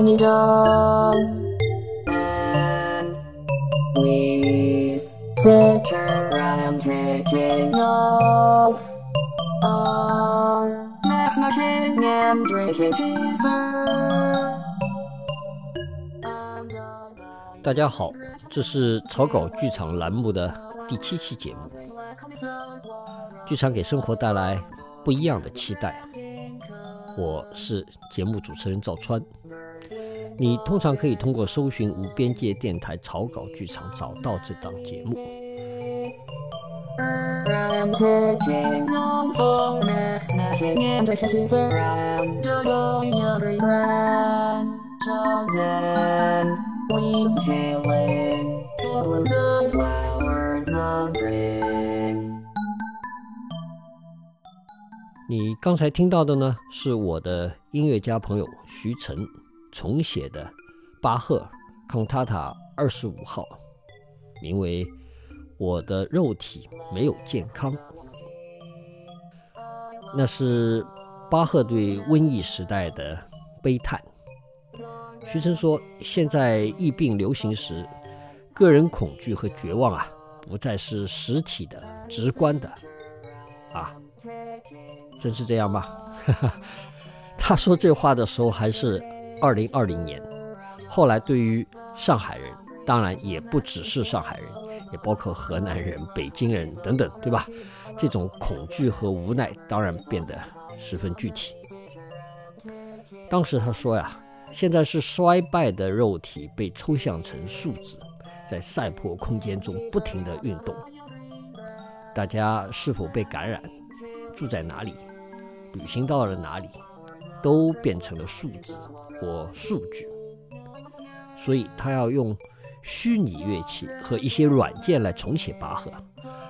爱你的，and we sit around taking off our next machine and drinking cheeser. 大家好，这是草稿剧场栏目的第七期节目。剧场给生活带来不一样的期待。我是节目主持人赵川。你通常可以通过搜寻无边界电台草稿剧场找到这档节目。你刚才听到的呢是我的音乐家朋友徐晨。重写的巴赫康塔塔二十五号，名为《我的肉体没有健康》。那是巴赫对瘟疫时代的悲叹。徐晨说，现在疫病流行时，个人恐惧和绝望啊，不再是实体的、直观的，啊，真是这样吗？他说这话的时候还是二零二零年，后来对于上海人，当然也不只是上海人，也包括河南人、北京人等等，对吧？这种恐惧和无奈当然变得十分具体。当时他说呀，现在是衰败的肉体被抽象成数字，在赛博空间中不停地运动。大家是否被感染，住在哪里，旅行到了哪里，都变成了数字或数据。所以他要用虚拟乐器和一些软件来重写巴赫，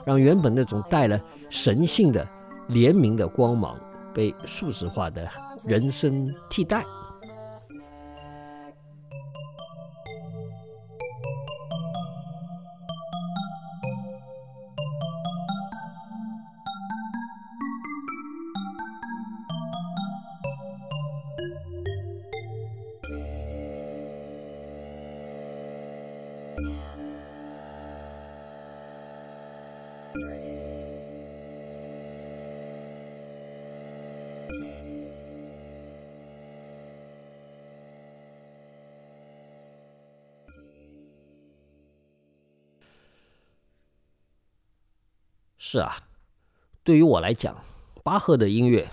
让原本那种带了神性的怜悯的光芒被数字化的人生替代。是啊，对于我来讲，巴赫的音乐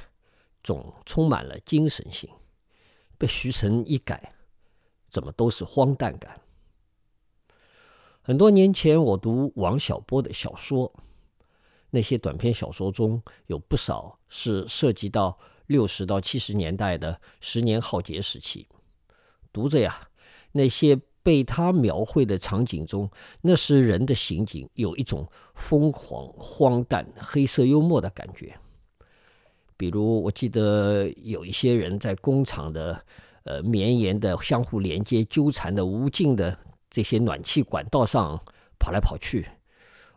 总充满了精神性，被徐晨一改，怎么都是荒诞感。很多年前，我读王小波的小说，那些短篇小说中有不少是涉及到六十到七十年代的十年浩劫时期。读着呀，那些被他描绘的场景中，那时人的行径有一种疯狂、荒诞、黑色幽默的感觉。比如，我记得有一些人在工厂的呃绵延的、相互连接、纠缠的、无尽的这些暖气管道上跑来跑去，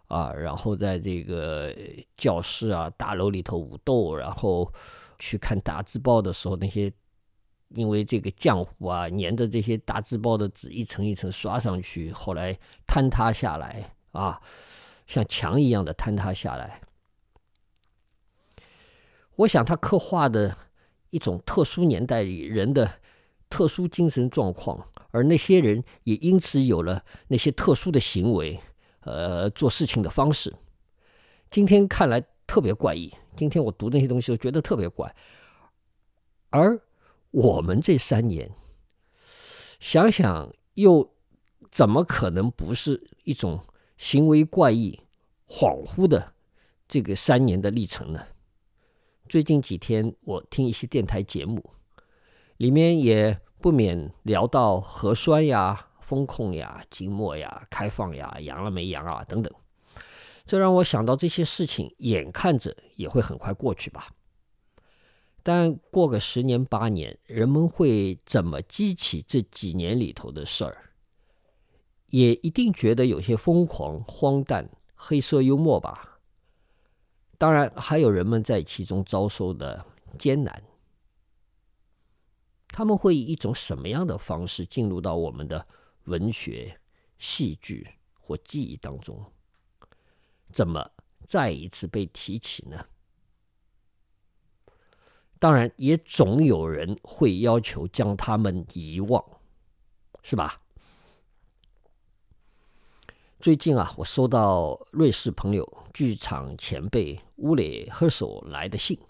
啊，然后在这个教室啊、大楼里头武斗，然后去看大字报的时候，那些。因为这个浆糊啊，粘着这些大字报的纸一层一层刷上去，后来坍塌下来啊，像墙一样的坍塌下来。我想他刻画的一种特殊年代里人的特殊精神状况，而那些人也因此有了那些特殊的行为，呃，做事情的方式。今天看来特别怪异，今天我读那些东西，我觉得特别怪，而。我们这三年，想想又怎么可能不是一种行为怪异、恍惚的这个三年的历程呢？最近几天，我听一些电台节目，里面也不免聊到核酸呀、风控呀、静默呀、开放呀、阳了没阳啊等等，这让我想到这些事情眼看着也会很快过去吧。但过个十年八年，人们会怎么记起这几年里头的事儿？也一定觉得有些疯狂、荒诞、黑色幽默吧。当然，还有人们在其中遭受的艰难。他们会以一种什么样的方式进入到我们的文学、戏剧或记忆当中？怎么再一次被提起呢？当然，也总有人会要求将他们遗忘，是吧？最近啊，我收到瑞士朋友、剧场前辈乌雷赫索来的信。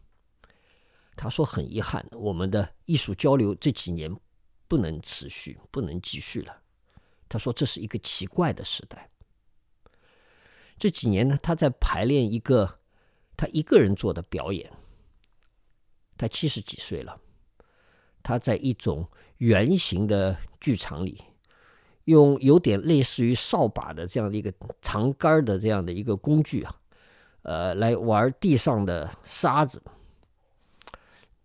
他说：“很遗憾，我们的艺术交流这几年不能持续，不能继续了。”他说：“这是一个奇怪的时代。这几年呢，他在排练一个他一个人做的表演。他七十几岁了，他在一种圆形的剧场里。”用有点类似于扫把的这样的一个长杆的这样的一个工具啊，呃，来玩地上的沙子，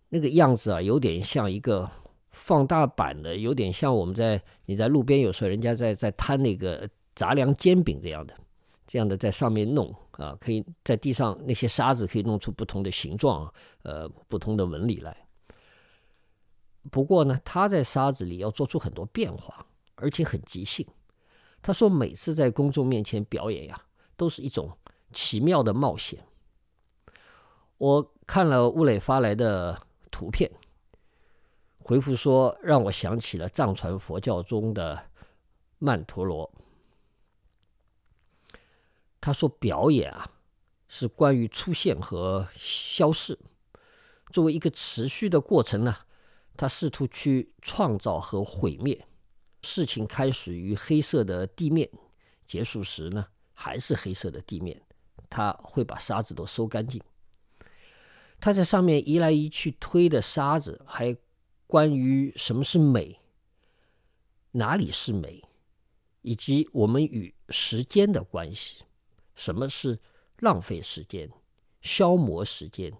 那个样子啊，有点像一个放大版的，有点像我们在你在路边有时候人家在在摊那个杂粮煎饼这样的，这样的在上面弄啊，可以在地上那些沙子可以弄出不同的形状，呃，不同的纹理来。不过呢，他在沙子里要做出很多变化。而且很即兴。他说，每次在公众面前表演呀，都是一种奇妙的冒险。我看了乌磊发来的图片，回复说，让我想起了藏传佛教中的曼陀罗。他说，表演啊，是关于出现和消逝，作为一个持续的过程呢，他试图去创造和毁灭。事情开始于黑色的地面，结束时呢还是黑色的地面。他会把沙子都收干净。他在上面移来移去推的沙子，还关于什么是美，哪里是美，以及我们与时间的关系。什么是浪费时间、消磨时间？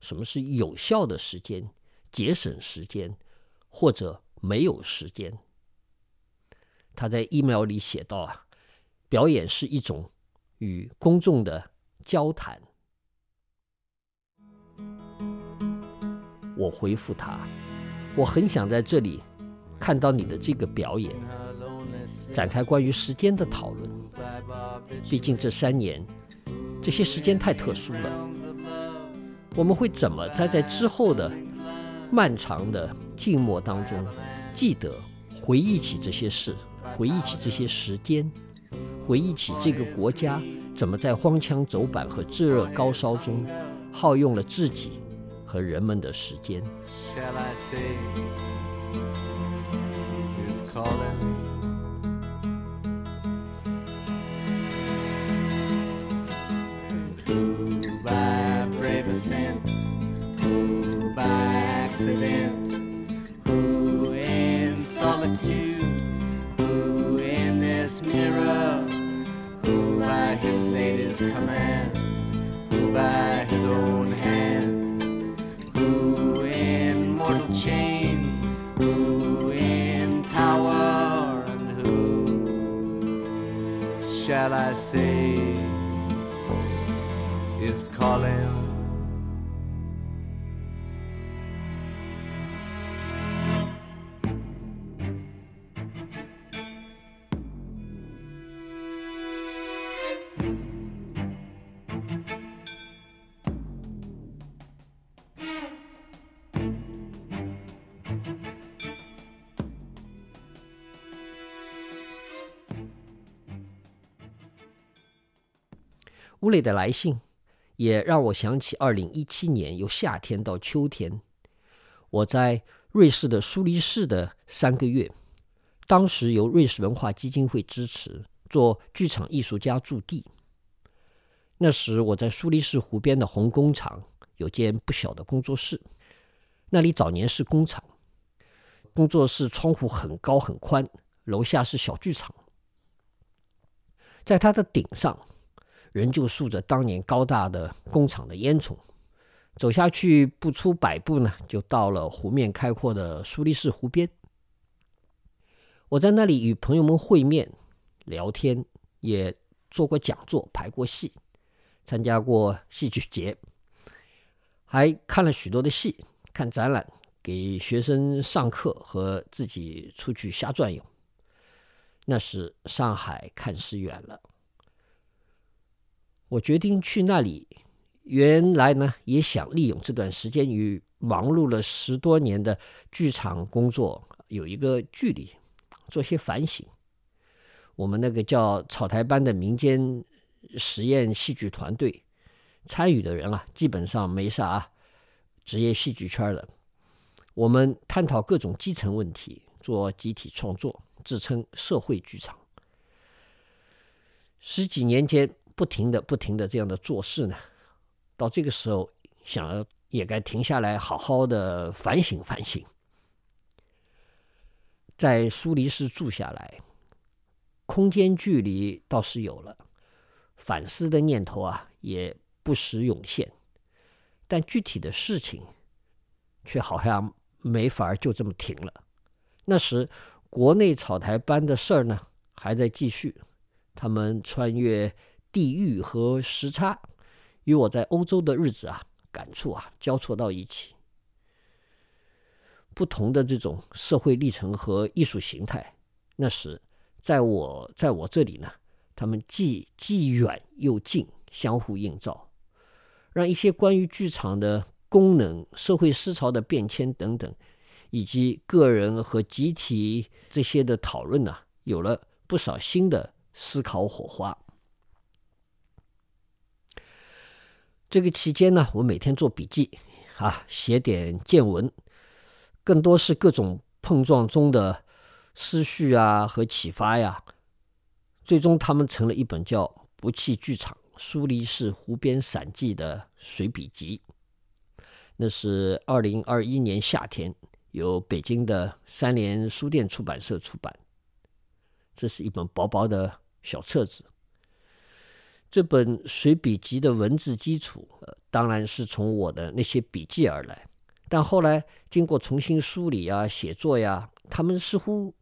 什么是有效的时间、节省时间，或者没有时间？他在 email 里写道：“啊，表演是一种与公众的交谈。”我回复他：“我很想在这里看到你的这个表演，展开关于时间的讨论。毕竟这三年，这些时间太特殊了。我们会怎么在在之后的漫长的静默当中，记得回忆起这些事？”回忆起这些时间，回忆起这个国家怎么在荒腔走板和炙热高烧中耗用了自己和人们的时间。Command, who by his own hand, who in mortal chains, who in power, and who shall I say is calling? 乌磊的来信也让我想起二零一七年由夏天到秋天，我在瑞士的苏黎世的三个月，当时由瑞士文化基金会支持做剧场艺术家驻地。那时我在苏黎世湖边的红工厂有间不小的工作室，那里早年是工厂，工作室窗户很高很宽，楼下是小剧场，在它的顶上。仍旧竖着当年高大的工厂的烟囱，走下去不出百步呢，就到了湖面开阔的苏黎世湖边。我在那里与朋友们会面，聊天，也做过讲座、排过戏，参加过戏剧节，还看了许多的戏、看展览，给学生上课和自己出去瞎转悠。那时上海看似远了，我决定去那里。原来呢，也想利用这段时间与忙碌了十多年的剧场工作有一个距离，做些反省。我们那个叫草台班的民间实验戏剧团队，参与的人啊，基本上没啥职业戏剧圈的。我们探讨各种基层问题，做集体创作，自称社会剧场。十几年间，不停的、不停的这样的做事呢。到这个时候，想也该停下来，好好的反省反省。在苏黎世住下来，空间距离倒是有了，反思的念头啊也不时涌现，但具体的事情却好像没法就这么停了。那时国内草台班的事儿呢还在继续，他们穿越地域和时差。与我在欧洲的日子啊，感触啊交错到一起。不同的这种社会历程和艺术形态，那时在我在我这里呢，他们既既远又近，相互映照，让一些关于剧场的功能、社会思潮的变迁等等，以及个人和集体这些的讨论呢，有了不少新的思考火花。这个期间呢，我每天做笔记，啊，写点见闻，更多是各种碰撞中的思绪啊和启发呀。最终，他们成了一本叫《不弃剧场：苏黎世湖边散记》的随笔集。那是二零二一年夏天，由北京的三联书店出版社出版。这是一本薄薄的小册子。这本随笔集的文字基础，呃，当然是从我的那些笔记而来。但后来经过重新梳理啊、写作呀，他们似乎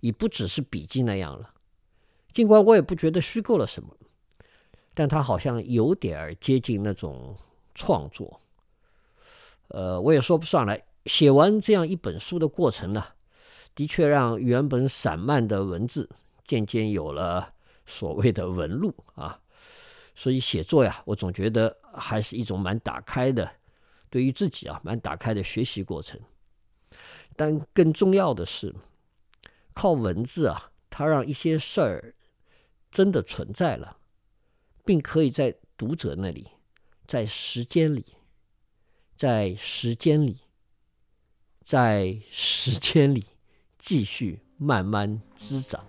已不只是笔记那样了。尽管我也不觉得虚构了什么，但它好像有点儿接近那种创作。呃，我也说不上来。写完这样一本书的过程呢，的确让原本散漫的文字渐渐有了所谓的纹路啊。所以写作呀，我总觉得还是一种蛮打开的，对于自己啊蛮打开的学习过程。但更重要的是，靠文字啊，它让一些事儿真的存在了，并可以在读者那里，在时间里，在时间里，在时间里继续慢慢滋长。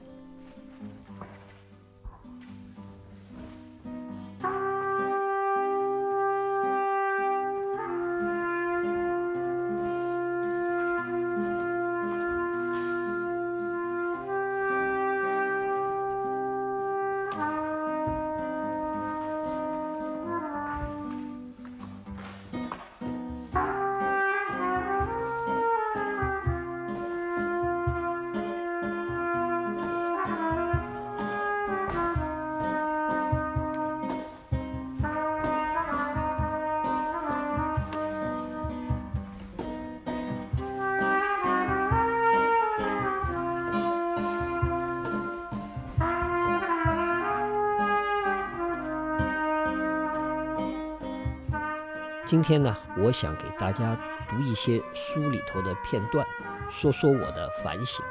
今天呢，我想给大家读一些书里头的片段，说说我的反省。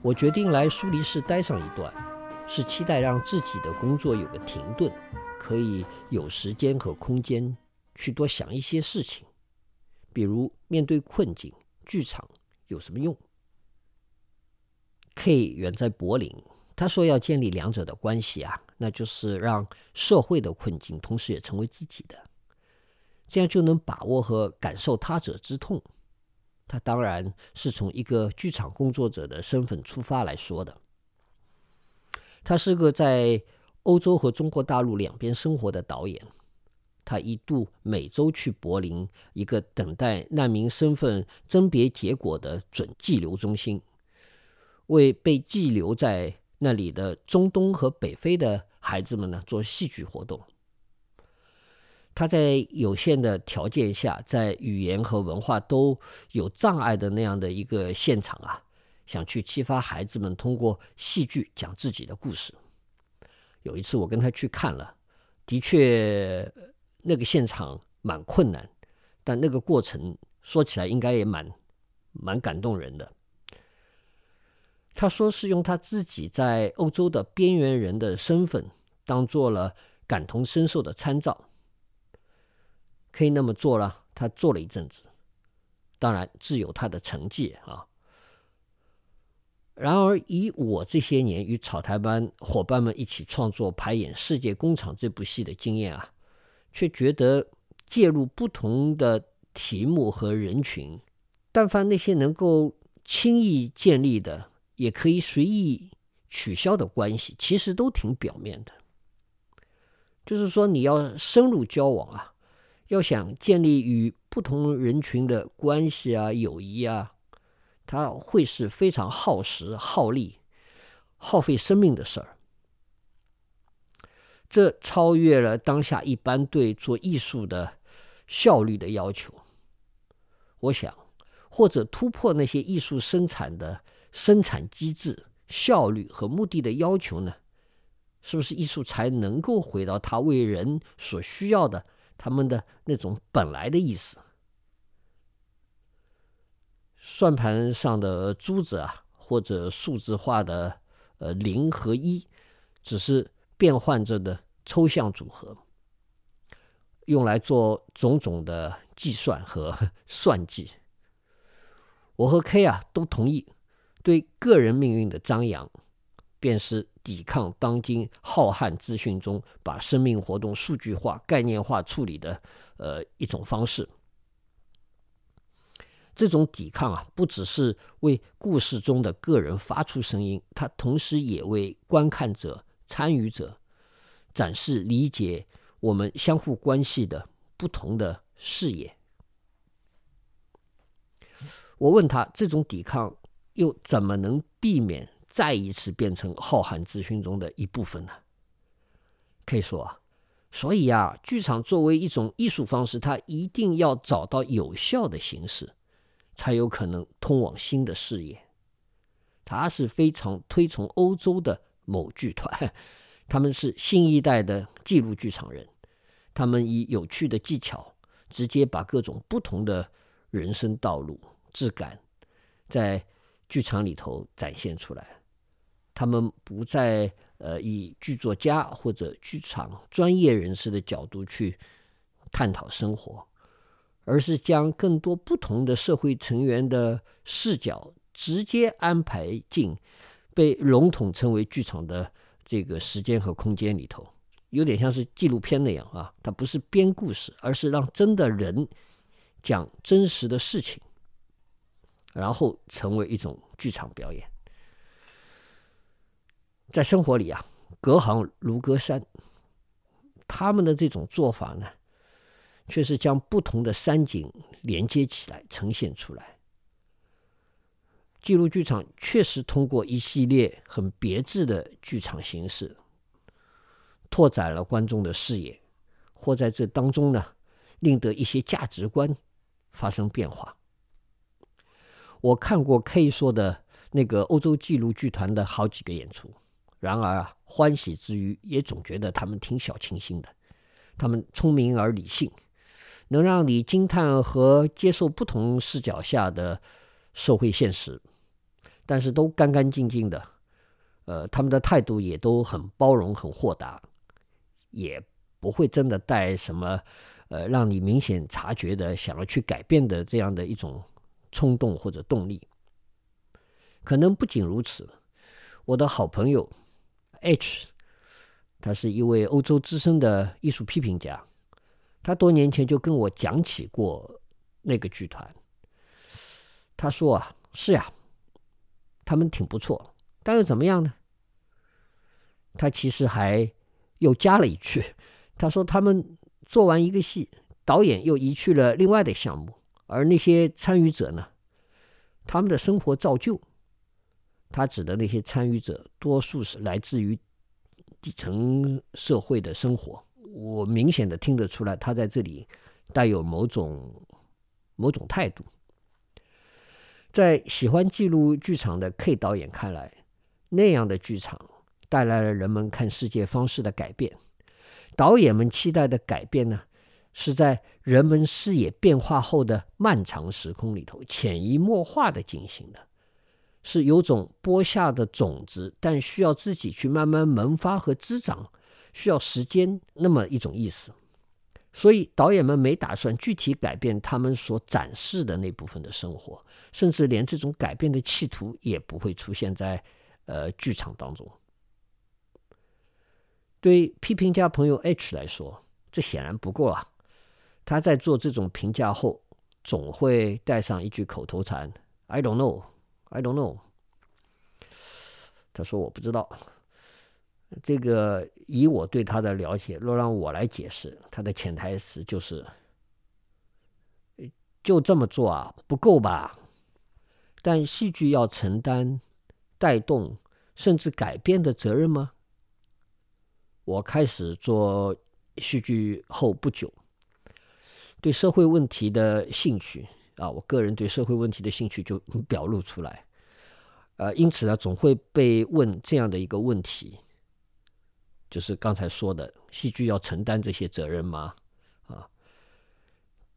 我决定来苏黎世待上一段，是期待让自己的工作有个停顿，可以有时间和空间去多想一些事情，比如面对困境，剧场有什么用？K 远在柏林，他说要建立两者的关系啊。那就是让社会的困境同时也成为自己的，这样就能把握和感受他者之痛。他当然是从一个剧场工作者的身份出发来说的。他是个在欧洲和中国大陆两边生活的导演，他一度每周去柏林一个等待难民身份甄别结果的准寄留中心，为被寄留在那里的中东和北非的孩子们呢做戏剧活动。他在有限的条件下，在语言和文化都有障碍的那样的一个现场啊，想去激发孩子们通过戏剧讲自己的故事。有一次我跟他去看了，的确那个现场蛮困难，但那个过程说起来应该也蛮蛮感动人的。他说是用他自己在欧洲的边缘人的身份，当做了感同身受的参照。可以那么做了，他做了一阵子，当然自有他的成绩啊。然而，以我这些年与草台班伙伴们一起创作排演《世界工厂》这部戏的经验啊，却觉得介入不同的题目和人群，但凡那些能够轻易建立的，也可以随意取消的关系，其实都挺表面的。就是说，你要深入交往啊。要想建立与不同人群的关系啊、友谊啊，它会是非常耗时、耗力、耗费生命的事儿。这超越了当下一般对做艺术的效率的要求。我想，或者突破那些艺术生产的生产机制、效率和目的的要求呢？是不是艺术才能够回到它为人所需要的？他们的那种本来的意思，算盘上的珠子啊，或者数字化的呃零和一，只是变换着的抽象组合，用来做种种的计算和 算计。我和 K 啊都同意，对个人命运的张扬，便是。抵抗当今浩瀚资讯中把生命活动数据化、概念化处理的呃一种方式。这种抵抗啊，不只是为故事中的个人发出声音，它同时也为观看者、参与者展示理解我们相互关系的不同的视野。我问他，这种抵抗又怎么能避免？再一次变成浩瀚资讯中的一部分呢。可以说啊，所以啊，剧场作为一种艺术方式，它一定要找到有效的形式，才有可能通往新的视野。他是非常推崇欧洲的某剧团，他们是新一代的记录剧场人，他们以有趣的技巧，直接把各种不同的人生道路、质感，在剧场里头展现出来。他们不再呃以剧作家或者剧场专业人士的角度去探讨生活，而是将更多不同的社会成员的视角直接安排进被笼统称为剧场的这个时间和空间里头，有点像是纪录片那样啊，它不是编故事，而是让真的人讲真实的事情，然后成为一种剧场表演。在生活里啊，隔行如隔山。他们的这种做法呢，却是将不同的山景连接起来，呈现出来。记录剧场确实通过一系列很别致的剧场形式，拓展了观众的视野，或在这当中呢，令得一些价值观发生变化。我看过 K 说的那个欧洲记录剧团的好几个演出。然而啊，欢喜之余，也总觉得他们挺小清新的。他们聪明而理性，能让你惊叹和接受不同视角下的社会现实，但是都干干净净的。呃，他们的态度也都很包容、很豁达，也不会真的带什么呃让你明显察觉的想要去改变的这样的一种冲动或者动力。可能不仅如此，我的好朋友。H，他是一位欧洲资深的艺术批评家，他多年前就跟我讲起过那个剧团。他说啊，是呀，他们挺不错，但又怎么样呢？他其实还又加了一句，他说他们做完一个戏，导演又移去了另外的项目，而那些参与者呢，他们的生活照旧。他指的那些参与者，多数是来自于底层社会的生活。我明显的听得出来，他在这里带有某种某种态度。在喜欢记录剧场的 K 导演看来，那样的剧场带来了人们看世界方式的改变。导演们期待的改变呢，是在人们视野变化后的漫长时空里头潜移默化的进行的。是有种播下的种子，但需要自己去慢慢萌发和滋长，需要时间那么一种意思。所以导演们没打算具体改变他们所展示的那部分的生活，甚至连这种改变的企图也不会出现在呃剧场当中。对批评家朋友 H 来说，这显然不够啊！他在做这种评价后，总会带上一句口头禅：“I don't know。” I don't know。他说我不知道。这个以我对他的了解，若让我来解释，他的潜台词就是：就这么做啊，不够吧？但戏剧要承担带动甚至改变的责任吗？我开始做戏剧后不久，对社会问题的兴趣。啊，我个人对社会问题的兴趣就 表露出来，呃，因此呢，总会被问这样的一个问题，就是刚才说的，戏剧要承担这些责任吗？啊，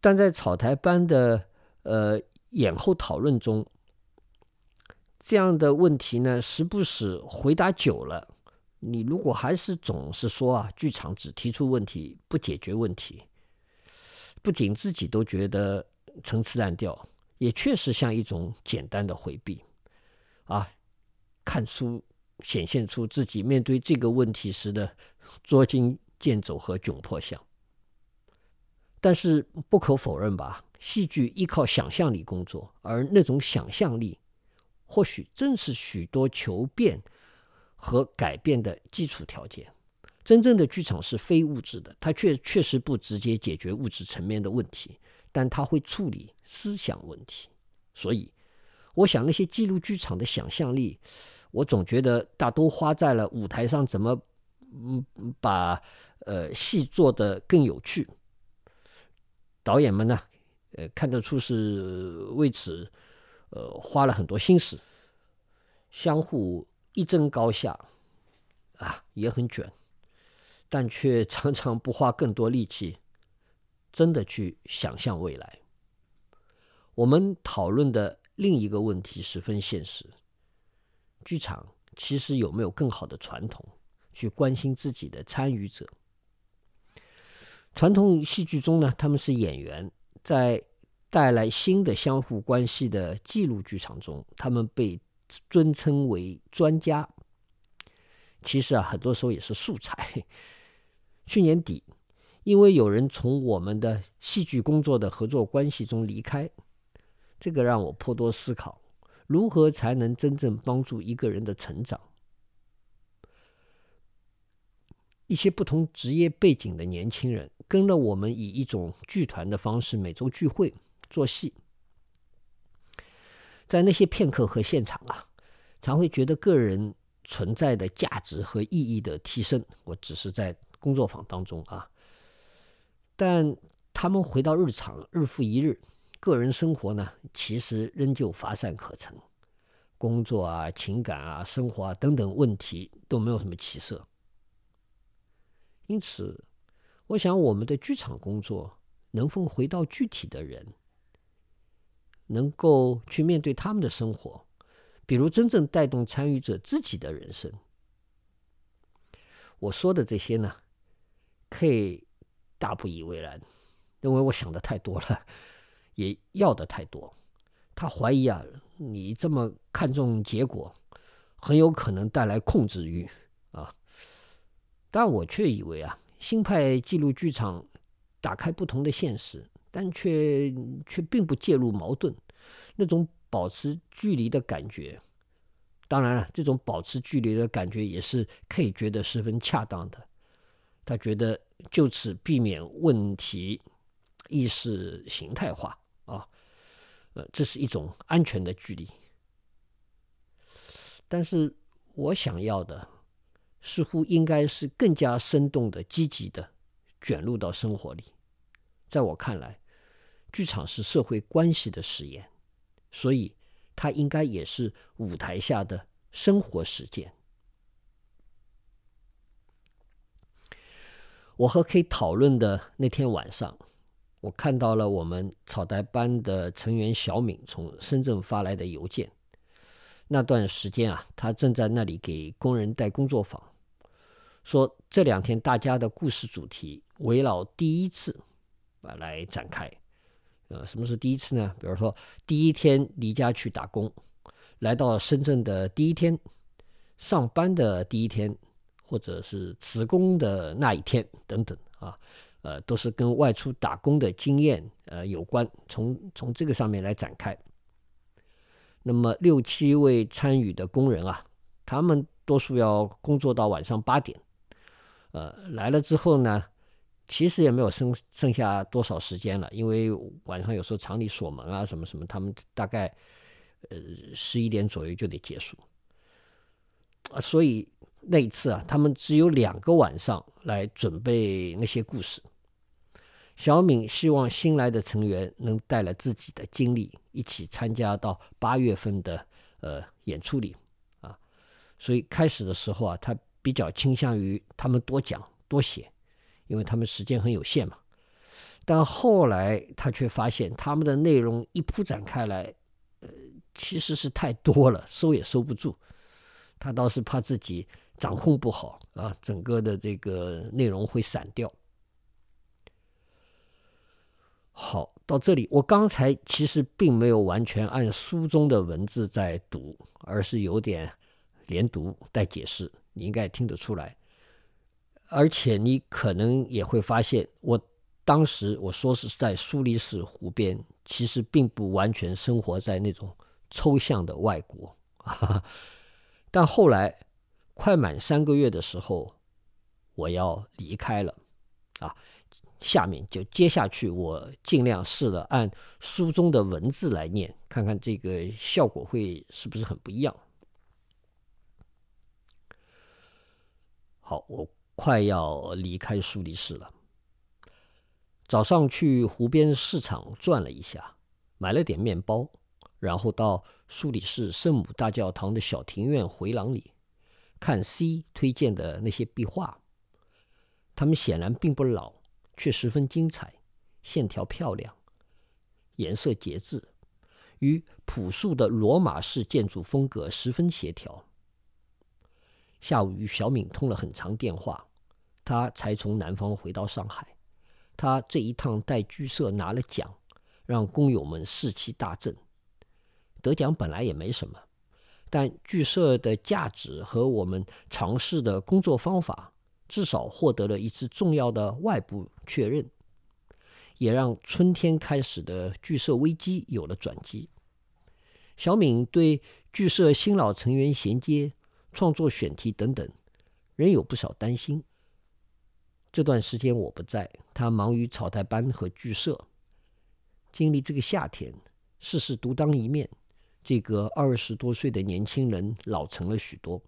但在草台班的呃演后讨论中，这样的问题呢，时不时回答久了，你如果还是总是说啊，剧场只提出问题不解决问题，不仅自己都觉得。层次烂调，也确实像一种简单的回避，啊，看出显现出自己面对这个问题时的捉襟见肘和窘迫相。但是不可否认吧，戏剧依靠想象力工作，而那种想象力，或许正是许多求变和改变的基础条件。真正的剧场是非物质的，它确确实不直接解决物质层面的问题。但它会处理思想问题，所以我想那些记录剧场的想象力，我总觉得大多花在了舞台上怎么嗯把呃戏做得更有趣。导演们呢，呃看得出是为此呃花了很多心思，相互一争高下啊，也很卷，但却常常不花更多力气。真的去想象未来。我们讨论的另一个问题十分现实：剧场其实有没有更好的传统去关心自己的参与者？传统戏剧中呢，他们是演员，在带来新的相互关系的记录剧场中，他们被尊称为专家。其实啊，很多时候也是素材。去年底。因为有人从我们的戏剧工作的合作关系中离开，这个让我颇多思考：如何才能真正帮助一个人的成长？一些不同职业背景的年轻人跟了我们，以一种剧团的方式每周聚会做戏，在那些片刻和现场啊，常会觉得个人存在的价值和意义的提升。我只是在工作坊当中啊。但他们回到日常，日复一日，个人生活呢，其实仍旧乏善可陈，工作啊、情感啊、生活啊等等问题都没有什么起色。因此，我想我们的剧场工作能否回到具体的人，能够去面对他们的生活，比如真正带动参与者自己的人生。我说的这些呢，K。大不以为然，认为我想的太多了，也要的太多。他怀疑啊，你这么看重结果，很有可能带来控制欲啊。但我却以为啊，新派记录剧场打开不同的现实，但却却并不介入矛盾，那种保持距离的感觉。当然了，这种保持距离的感觉也是 K 觉得十分恰当的。他觉得。就此避免问题意识形态化啊，呃，这是一种安全的距离。但是我想要的似乎应该是更加生动的、积极的卷入到生活里。在我看来，剧场是社会关系的实验，所以它应该也是舞台下的生活实践。我和 K 讨论的那天晚上，我看到了我们草台班的成员小敏从深圳发来的邮件。那段时间啊，他正在那里给工人带工作坊，说这两天大家的故事主题围绕第一次啊来展开。呃，什么是第一次呢？比如说第一天离家去打工，来到深圳的第一天，上班的第一天。或者是辞工的那一天等等啊，呃，都是跟外出打工的经验呃有关。从从这个上面来展开。那么六七位参与的工人啊，他们多数要工作到晚上八点，呃，来了之后呢，其实也没有剩剩下多少时间了，因为晚上有时候厂里锁门啊，什么什么，他们大概呃十一点左右就得结束啊，所以。那一次啊，他们只有两个晚上来准备那些故事。小敏希望新来的成员能带来自己的经历，一起参加到八月份的呃演出里啊。所以开始的时候啊，他比较倾向于他们多讲多写，因为他们时间很有限嘛。但后来他却发现，他们的内容一铺展开来，呃，其实是太多了，收也收不住。他倒是怕自己。掌控不好啊，整个的这个内容会散掉。好，到这里，我刚才其实并没有完全按书中的文字在读，而是有点连读带解释，你应该听得出来。而且你可能也会发现，我当时我说是在苏黎世湖边，其实并不完全生活在那种抽象的外国，但后来。快满三个月的时候，我要离开了，啊，下面就接下去，我尽量试着按书中的文字来念，看看这个效果会是不是很不一样。好，我快要离开苏黎世了。早上去湖边市场转了一下，买了点面包，然后到苏黎世圣母大教堂的小庭院回廊里。看 C 推荐的那些壁画，它们显然并不老，却十分精彩，线条漂亮，颜色节制，与朴素的罗马式建筑风格十分协调。下午与小敏通了很长电话，他才从南方回到上海。他这一趟带剧社拿了奖，让工友们士气大振。得奖本来也没什么。但剧社的价值和我们尝试的工作方法，至少获得了一次重要的外部确认，也让春天开始的剧社危机有了转机。小敏对剧社新老成员衔接、创作选题等等，仍有不少担心。这段时间我不在，他忙于草台班和剧社。经历这个夏天，事事独当一面。这个二十多岁的年轻人老成了许多。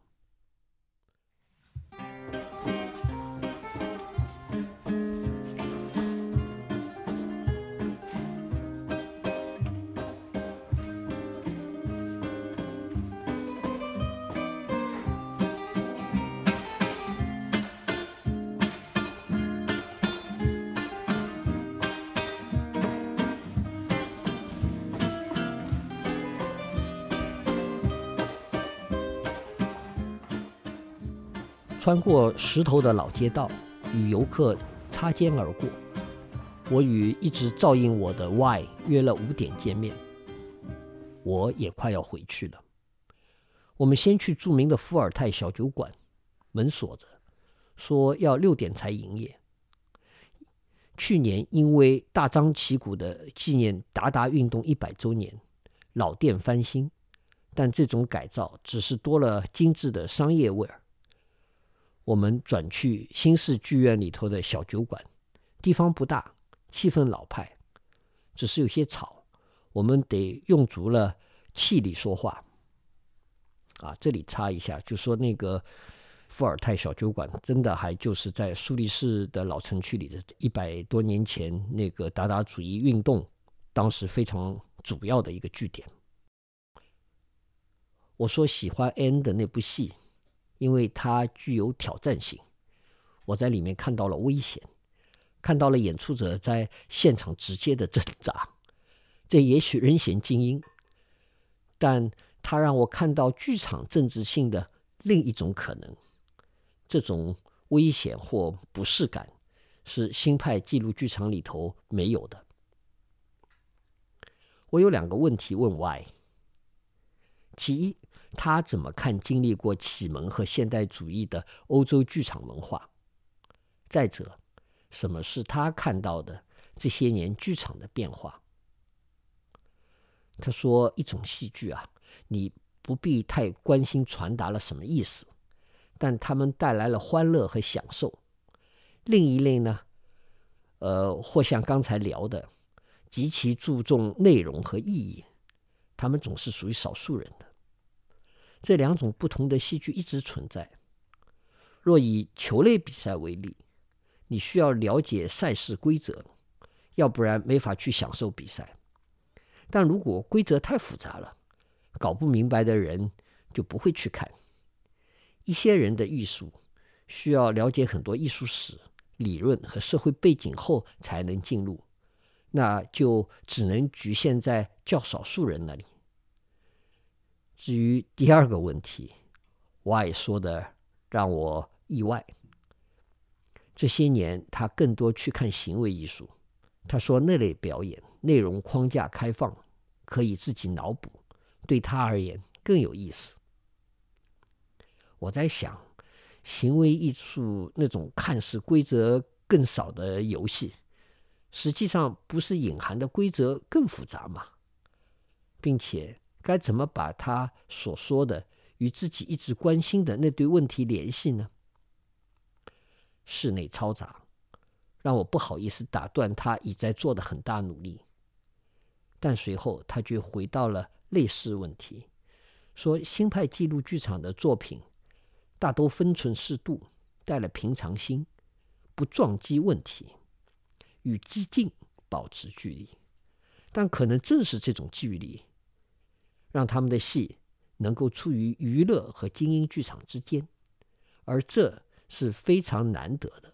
穿过石头的老街道，与游客擦肩而过。我与一直照应我的 Y 约了五点见面。我也快要回去了。我们先去著名的伏尔泰小酒馆，门锁着，说要六点才营业。去年因为大张旗鼓的纪念达达运动一百周年，老店翻新，但这种改造只是多了精致的商业味儿。我们转去新式剧院里头的小酒馆，地方不大，气氛老派，只是有些吵。我们得用足了气力说话。啊，这里插一下，就说那个伏尔泰小酒馆，真的还就是在苏黎世的老城区里的一百多年前那个达达主义运动当时非常主要的一个据点。我说喜欢 N 的那部戏，因为它具有挑战性，我在里面看到了危险，看到了演出者在现场直接的挣扎，这也许人显精英，但。它让我看到剧场政治性的另一种可能，这种危险或不适感是新派纪录剧场里头没有的。我有两个问题问 Y：其一，他怎么看经历过启蒙和现代主义的欧洲剧场文化？再者，什么是他看到的这些年剧场的变化？他说：“一种戏剧啊。”你不必太关心传达了什么意思，但他们带来了欢乐和享受。另一类呢，呃，或像刚才聊的，极其注重内容和意义，他们总是属于少数人的。这两种不同的戏剧一直存在。若以球类比赛为例，你需要了解赛事规则，要不然没法去享受比赛。但如果规则太复杂了，搞不明白的人就不会去看。一些人的艺术需要了解很多艺术史、理论和社会背景后才能进入，那就只能局限在较少数人那里。至于第二个问题，Y 说的让我意外。这些年他更多去看行为艺术，他说那类表演内容框架开放，可以自己脑补。对他而言更有意思。我在想，行为艺术那种看似规则更少的游戏，实际上不是隐含的规则更复杂吗？并且该怎么把他所说的与自己一直关心的那堆问题联系呢？室内嘈杂，让我不好意思打断他已在做的很大努力。但随后他却回到了。类似问题，说新派纪录剧场的作品大都分寸适度，带了平常心，不撞击问题，与激进保持距离。但可能正是这种距离，让他们的戏能够处于娱乐和精英剧场之间，而这是非常难得的。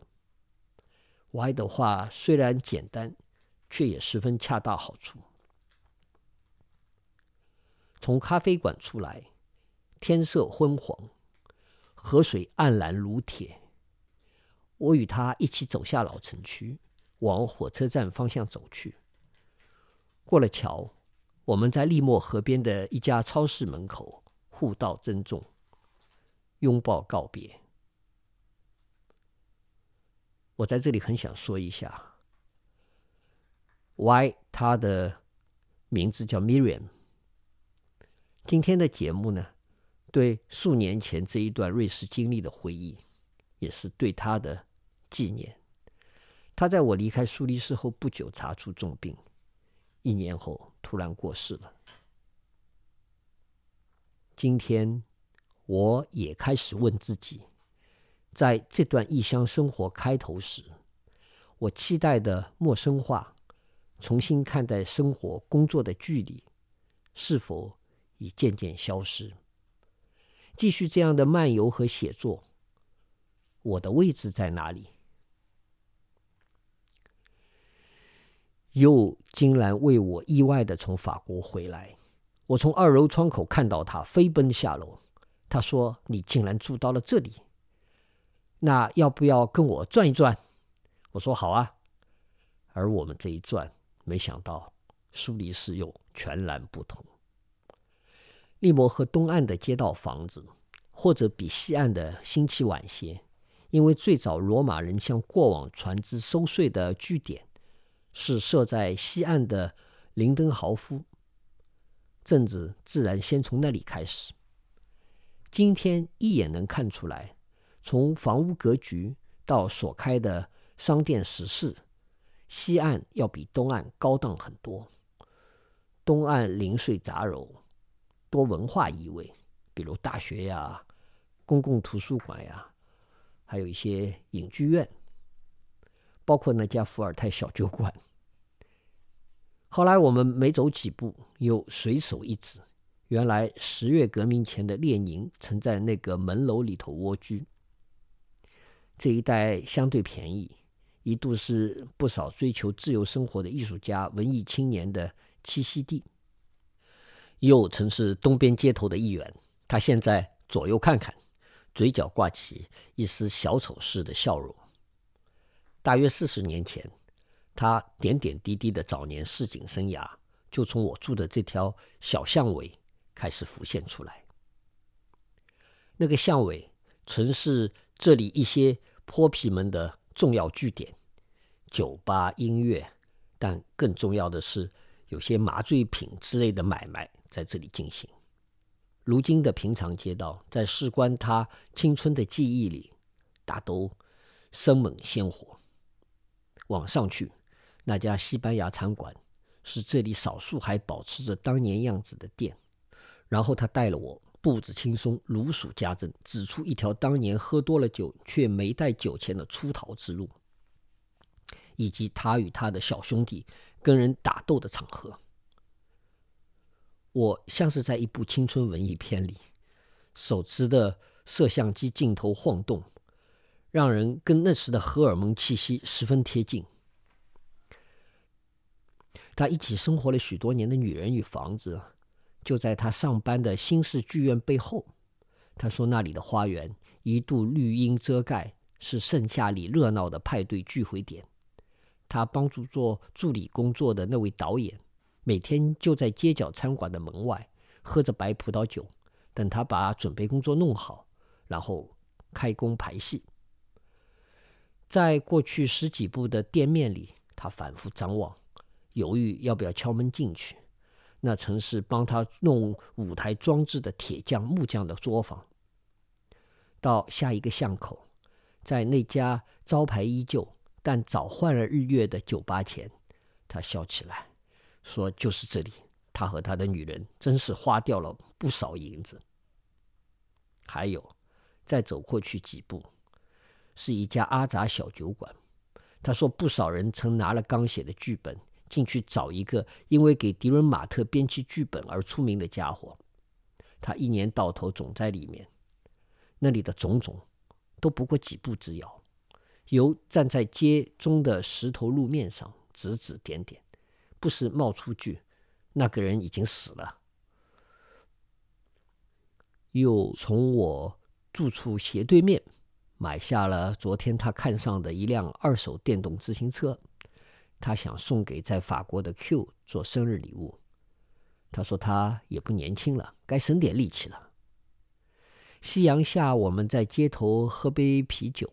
Y 的话虽然简单，却也十分恰到好处。从咖啡馆出来，天色昏黄，河水暗蓝如铁。我与他一起走下老城区，往火车站方向走去。过了桥，我们在利莫河边的一家超市门口互道珍重，拥抱告别。我在这里很想说一下，Y，他的名字叫 Miriam。今天的节目呢，对数年前这一段瑞士经历的回忆，也是对他的纪念。他在我离开苏黎世后不久查出重病，一年后突然过世了。今天我也开始问自己，在这段异乡生活开头时，我期待的陌生化、重新看待生活、工作的距离，是否？已渐渐消失。继续这样的漫游和写作，我的位置在哪里？又竟然为我意外的从法国回来。我从二楼窗口看到他飞奔下楼。他说：“你竟然住到了这里，那要不要跟我转一转？”我说：“好啊。”而我们这一转，没想到苏黎世又全然不同。利摩河东岸的街道房子，或者比西岸的兴起晚些，因为最早罗马人向过往船只收税的据点是设在西岸的林登豪夫，政治自然先从那里开始。今天一眼能看出来，从房屋格局到所开的商店食肆，西岸要比东岸高档很多。东岸零碎杂糅。多文化意味，比如大学呀、公共图书馆呀，还有一些影剧院，包括那家伏尔泰小酒馆。后来我们没走几步，又随手一指，原来十月革命前的列宁曾在那个门楼里头蜗居。这一带相对便宜，一度是不少追求自由生活的艺术家、文艺青年的栖息地。又曾是东边街头的一员。他现在左右看看，嘴角挂起一丝小丑式的笑容。大约四十年前，他点点滴滴的早年市井生涯，就从我住的这条小巷尾开始浮现出来。那个巷尾曾是这里一些泼皮们的重要据点，酒吧、音乐，但更重要的是，有些麻醉品之类的买卖在这里进行。如今的平常街道，在事关他青春的记忆里，大都生猛鲜活。往上去，那家西班牙餐馆是这里少数还保持着当年样子的店。然后他带了我，步子轻松，如数家珍，指出一条当年喝多了酒却没带酒钱的出逃之路，以及他与他的小兄弟跟人打斗的场合。我像是在一部青春文艺片里，手持的摄像机镜头晃动，让人跟那时的荷尔蒙气息十分贴近。他一起生活了许多年的女人与房子，就在他上班的新式剧院背后。他说那里的花园一度绿荫遮盖，是盛夏里热闹的派对聚会点。他帮助做助理工作的那位导演。每天就在街角餐馆的门外喝着白葡萄酒，等他把准备工作弄好，然后开工排戏。在过去十几步的店面里，他反复张望，犹豫要不要敲门进去。那曾是帮他弄舞台装置的铁匠、木匠的作坊。到下一个巷口，在那家招牌依旧但早换了日月的酒吧前，他笑起来。说就是这里，他和他的女人真是花掉了不少银子。还有，再走过去几步，是一家阿杂小酒馆。他说，不少人曾拿了刚写的剧本进去找一个因为给迪伦马特编辑剧本而出名的家伙。他一年到头总在里面。那里的种种都不过几步之遥，由站在街中的石头路面上指指点点。不时冒出句：“那个人已经死了。”又从我住处斜对面买下了昨天他看上的一辆二手电动自行车，他想送给在法国的 Q 做生日礼物。他说他也不年轻了，该省点力气了。夕阳下，我们在街头喝杯啤酒。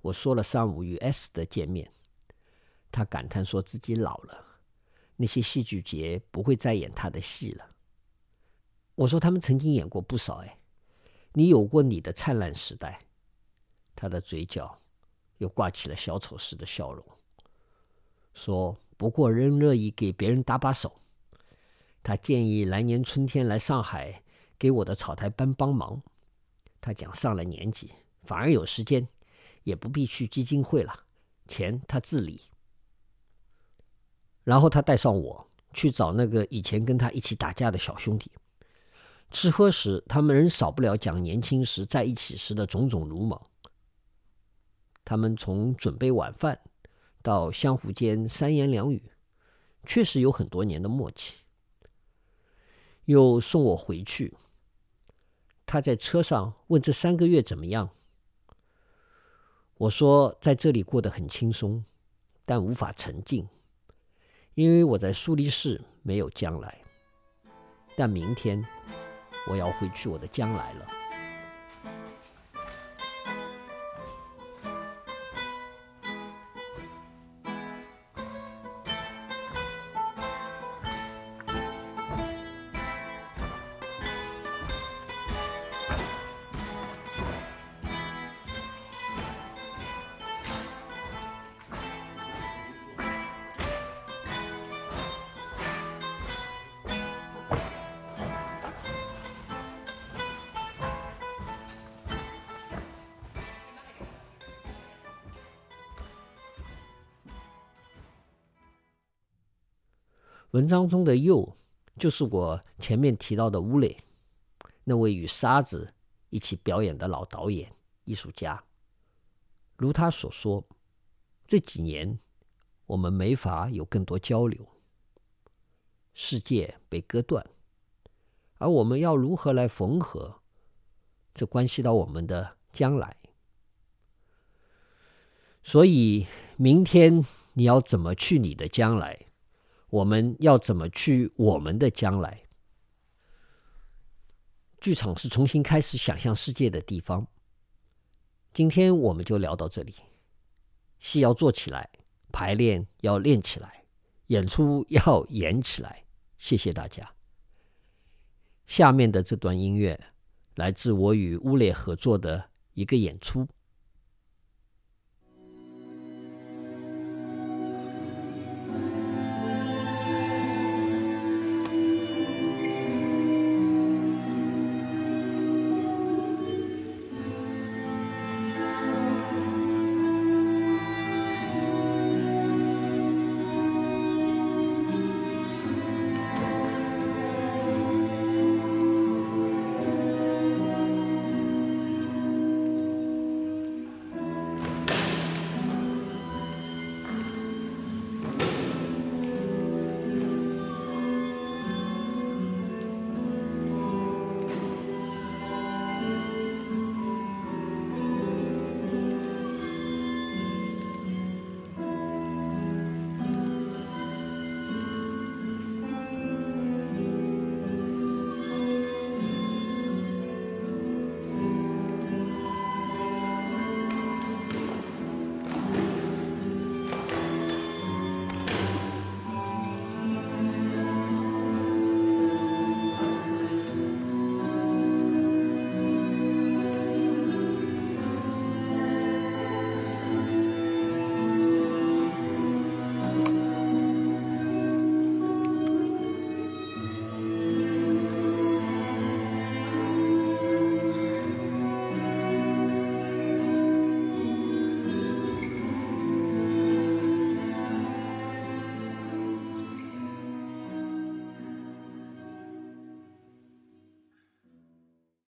我说了上午与 S 的见面，他感叹说自己老了。那些戏剧节不会再演他的戏了。我说他们曾经演过不少，哎，你有过你的灿烂时代。他的嘴角又挂起了小丑似的笑容，说：“不过仍乐意给别人搭把手。”他建议来年春天来上海给我的草台班帮忙。他讲上了年纪，反而有时间，也不必去基金会了，钱他自理。然后他带上我去找那个以前跟他一起打架的小兄弟。吃喝时，他们仍少不了讲年轻时在一起时的种种鲁莽。他们从准备晚饭到相互间三言两语，确实有很多年的默契。又送我回去，他在车上问这三个月怎么样。我说在这里过得很轻松，但无法沉静。因为我在苏黎世没有将来，但明天我要回去我的将来了。文章中的鼬就是我前面提到的乌磊，那位与沙子一起表演的老导演、艺术家。如他所说，这几年我们没法有更多交流，世界被割断，而我们要如何来缝合？这关系到我们的将来。所以，明天你要怎么去你的将来？我们要怎么去我们的将来？剧场是重新开始想象世界的地方。今天我们就聊到这里。戏要做起来，排练要练起来，演出要演起来。谢谢大家。下面的这段音乐来自我与乌列合作的一个演出。